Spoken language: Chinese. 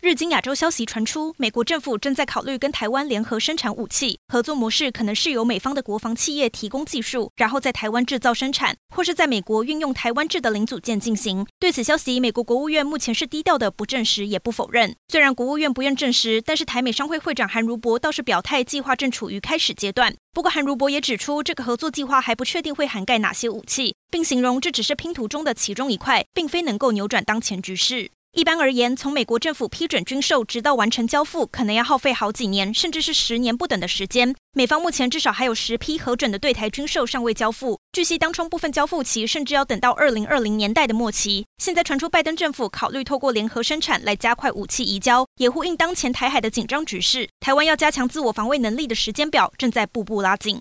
日经亚洲消息传出，美国政府正在考虑跟台湾联合生产武器，合作模式可能是由美方的国防企业提供技术，然后在台湾制造生产，或是在美国运用台湾制的零组件进行。对此消息，美国国务院目前是低调的，不证实也不否认。虽然国务院不愿证实，但是台美商会会长韩如博倒是表态，计划正处于开始阶段。不过韩如博也指出，这个合作计划还不确定会涵盖哪些武器，并形容这只是拼图中的其中一块，并非能够扭转当前局势。一般而言，从美国政府批准军售直到完成交付，可能要耗费好几年，甚至是十年不等的时间。美方目前至少还有十批核准的对台军售尚未交付，据悉当冲部分交付期甚至要等到二零二零年代的末期。现在传出拜登政府考虑透过联合生产来加快武器移交，也呼应当前台海的紧张局势。台湾要加强自我防卫能力的时间表正在步步拉近。